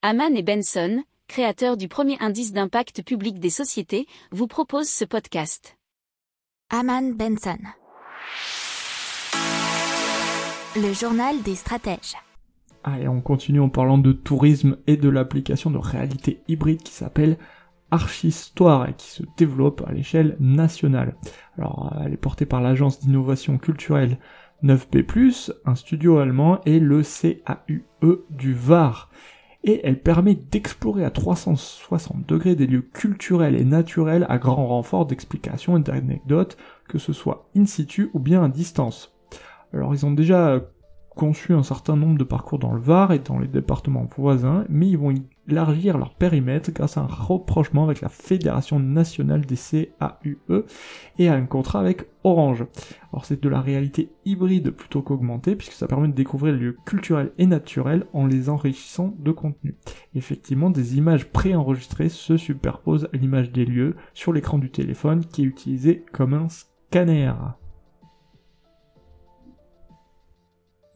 Haman et Benson, créateurs du premier indice d'impact public des sociétés, vous proposent ce podcast. Haman Benson. Le journal des stratèges. Allez, on continue en parlant de tourisme et de l'application de réalité hybride qui s'appelle Archistoire et qui se développe à l'échelle nationale. Alors, elle est portée par l'agence d'innovation culturelle 9B+, un studio allemand et le CAUE du Var. Et elle permet d'explorer à 360 degrés des lieux culturels et naturels à grand renfort d'explications et d'anecdotes, que ce soit in situ ou bien à distance. Alors ils ont déjà conçu un certain nombre de parcours dans le Var et dans les départements voisins, mais ils vont élargir leur périmètre grâce à un rapprochement avec la Fédération nationale des CAUE et à un contrat avec Orange. Alors c'est de la réalité hybride plutôt qu'augmentée puisque ça permet de découvrir les lieux culturels et naturels en les enrichissant de contenu. Effectivement, des images préenregistrées se superposent à l'image des lieux sur l'écran du téléphone qui est utilisé comme un scanner.